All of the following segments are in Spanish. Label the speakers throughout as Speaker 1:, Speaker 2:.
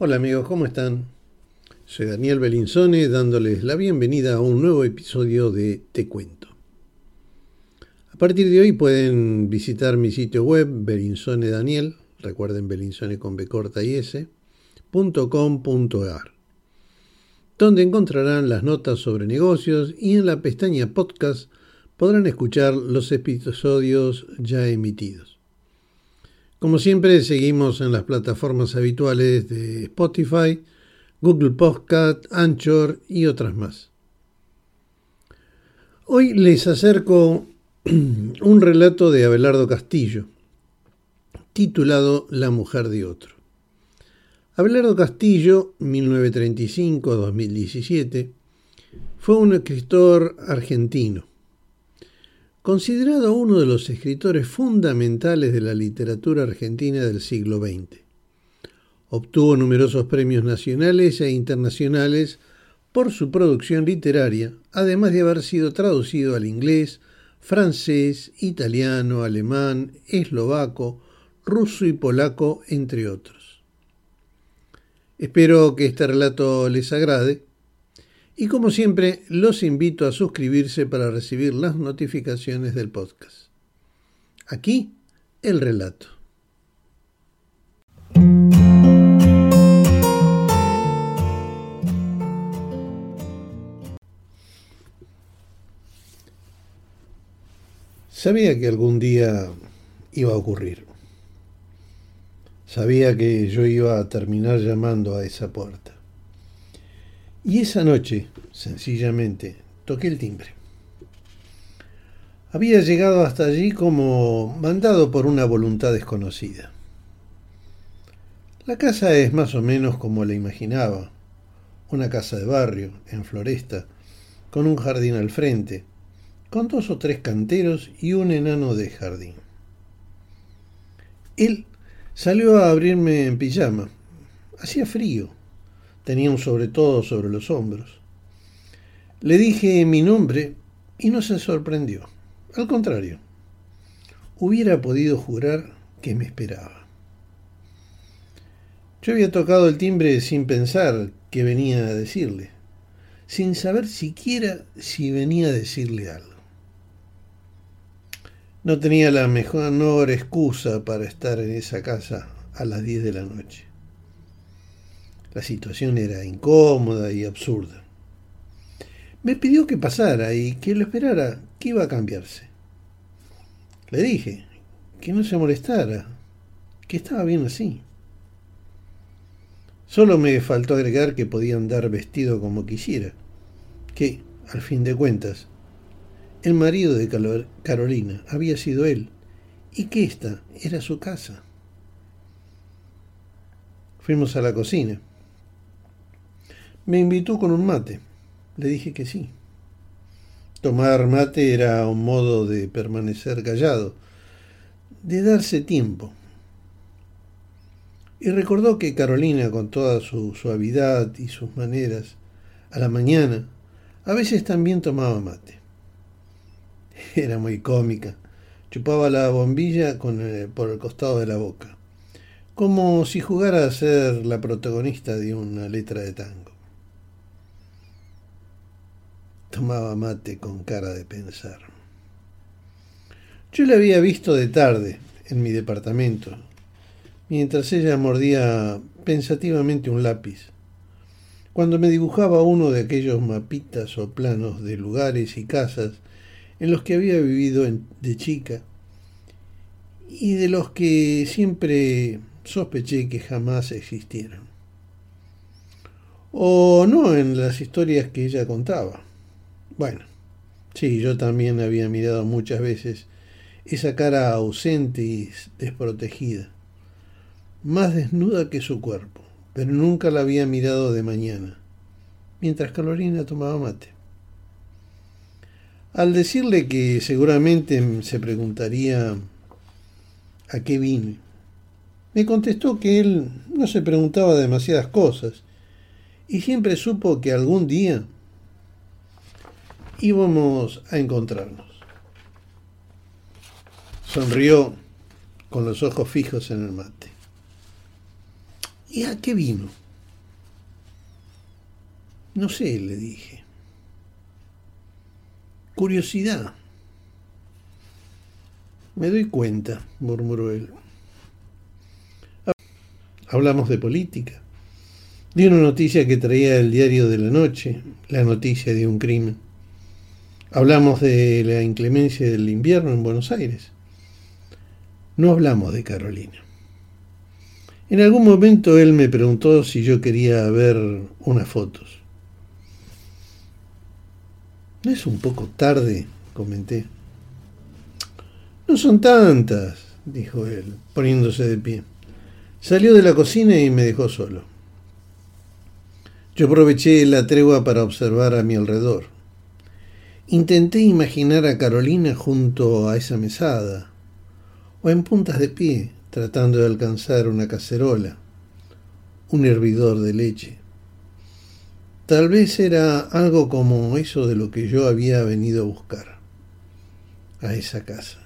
Speaker 1: Hola amigos, ¿cómo están? Soy Daniel Belinzone dándoles la bienvenida a un nuevo episodio de Te Cuento. A partir de hoy pueden visitar mi sitio web Belinzone Daniel, recuerden Belinzone con B corta y S, .com.ar, donde encontrarán las notas sobre negocios y en la pestaña podcast podrán escuchar los episodios ya emitidos. Como siempre, seguimos en las plataformas habituales de Spotify, Google Podcast, Anchor y otras más. Hoy les acerco un relato de Abelardo Castillo, titulado La mujer de otro. Abelardo Castillo, 1935-2017, fue un escritor argentino considerado uno de los escritores fundamentales de la literatura argentina del siglo XX. Obtuvo numerosos premios nacionales e internacionales por su producción literaria, además de haber sido traducido al inglés, francés, italiano, alemán, eslovaco, ruso y polaco, entre otros. Espero que este relato les agrade y como siempre, los invito a suscribirse para recibir las notificaciones del podcast. Aquí, el relato. Sabía que algún día iba a ocurrir. Sabía que yo iba a terminar llamando a esa puerta. Y esa noche, sencillamente, toqué el timbre. Había llegado hasta allí como mandado por una voluntad desconocida. La casa es más o menos como la imaginaba, una casa de barrio, en floresta, con un jardín al frente, con dos o tres canteros y un enano de jardín. Él salió a abrirme en pijama. Hacía frío tenía un sobre todo sobre los hombros. Le dije mi nombre y no se sorprendió. Al contrario, hubiera podido jurar que me esperaba. Yo había tocado el timbre sin pensar que venía a decirle, sin saber siquiera si venía a decirle algo. No tenía la mejor excusa para estar en esa casa a las 10 de la noche. La situación era incómoda y absurda. Me pidió que pasara y que lo esperara, que iba a cambiarse. Le dije que no se molestara, que estaba bien así. Solo me faltó agregar que podía andar vestido como quisiera, que, al fin de cuentas, el marido de Carolina había sido él y que esta era su casa. Fuimos a la cocina. Me invitó con un mate. Le dije que sí. Tomar mate era un modo de permanecer callado, de darse tiempo. Y recordó que Carolina, con toda su suavidad y sus maneras, a la mañana, a veces también tomaba mate. Era muy cómica. Chupaba la bombilla con por el costado de la boca, como si jugara a ser la protagonista de una letra de tango. Tomaba mate con cara de pensar. Yo la había visto de tarde en mi departamento, mientras ella mordía pensativamente un lápiz, cuando me dibujaba uno de aquellos mapitas o planos de lugares y casas en los que había vivido de chica y de los que siempre sospeché que jamás existieran. O no en las historias que ella contaba. Bueno, sí, yo también había mirado muchas veces esa cara ausente y desprotegida, más desnuda que su cuerpo, pero nunca la había mirado de mañana, mientras Carolina tomaba mate. Al decirle que seguramente se preguntaría a qué vine, me contestó que él no se preguntaba demasiadas cosas y siempre supo que algún día íbamos a encontrarnos. Sonrió con los ojos fijos en el mate. ¿Y a qué vino? No sé, le dije. Curiosidad. Me doy cuenta, murmuró él. Hablamos de política. Di una noticia que traía el diario de la noche, la noticia de un crimen. Hablamos de la inclemencia del invierno en Buenos Aires. No hablamos de Carolina. En algún momento él me preguntó si yo quería ver unas fotos. ¿No es un poco tarde? comenté. No son tantas, dijo él, poniéndose de pie. Salió de la cocina y me dejó solo. Yo aproveché la tregua para observar a mi alrededor. Intenté imaginar a Carolina junto a esa mesada, o en puntas de pie, tratando de alcanzar una cacerola, un hervidor de leche. Tal vez era algo como eso de lo que yo había venido a buscar, a esa casa.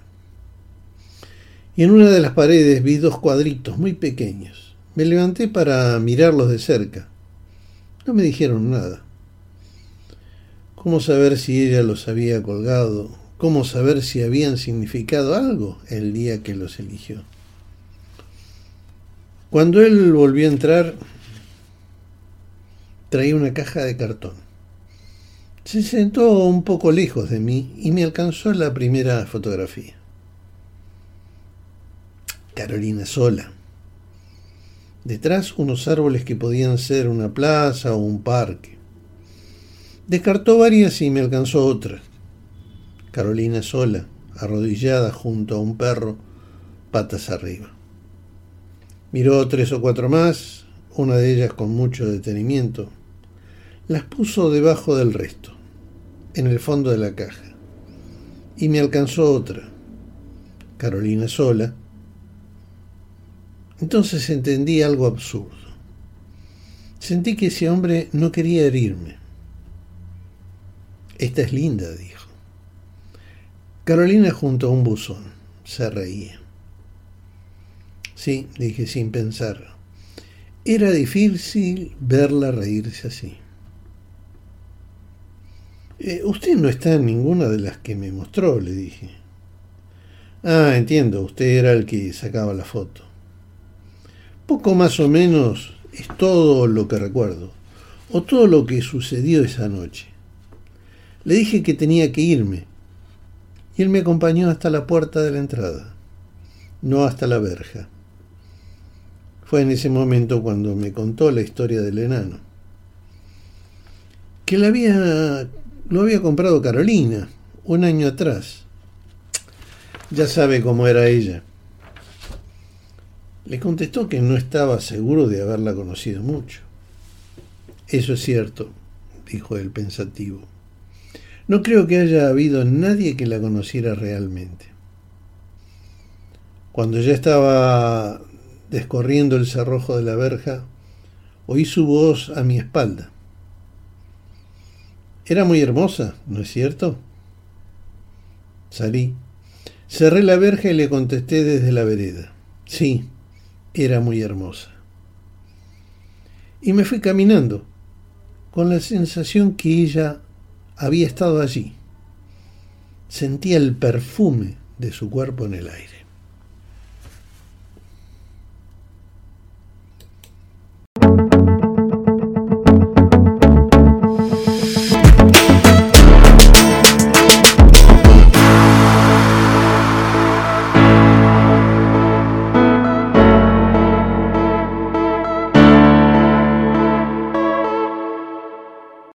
Speaker 1: Y en una de las paredes vi dos cuadritos muy pequeños. Me levanté para mirarlos de cerca. No me dijeron nada. ¿Cómo saber si ella los había colgado? ¿Cómo saber si habían significado algo el día que los eligió? Cuando él volvió a entrar, traía una caja de cartón. Se sentó un poco lejos de mí y me alcanzó la primera fotografía. Carolina sola. Detrás unos árboles que podían ser una plaza o un parque. Descartó varias y me alcanzó otra. Carolina sola, arrodillada junto a un perro, patas arriba. Miró tres o cuatro más, una de ellas con mucho detenimiento, las puso debajo del resto, en el fondo de la caja. Y me alcanzó otra, Carolina sola. Entonces entendí algo absurdo. Sentí que ese hombre no quería herirme. Esta es linda, dijo. Carolina junto a un buzón. Se reía. Sí, dije sin pensar. Era difícil verla reírse así. Eh, usted no está en ninguna de las que me mostró, le dije. Ah, entiendo, usted era el que sacaba la foto. Poco más o menos es todo lo que recuerdo, o todo lo que sucedió esa noche. Le dije que tenía que irme, y él me acompañó hasta la puerta de la entrada, no hasta la verja. Fue en ese momento cuando me contó la historia del enano, que la había lo había comprado Carolina un año atrás. Ya sabe cómo era ella. Le contestó que no estaba seguro de haberla conocido mucho. Eso es cierto, dijo él pensativo. No creo que haya habido nadie que la conociera realmente. Cuando ya estaba descorriendo el cerrojo de la verja, oí su voz a mi espalda. Era muy hermosa, ¿no es cierto? Salí. Cerré la verja y le contesté desde la vereda. Sí, era muy hermosa. Y me fui caminando, con la sensación que ella había estado allí. Sentía el perfume de su cuerpo en el aire.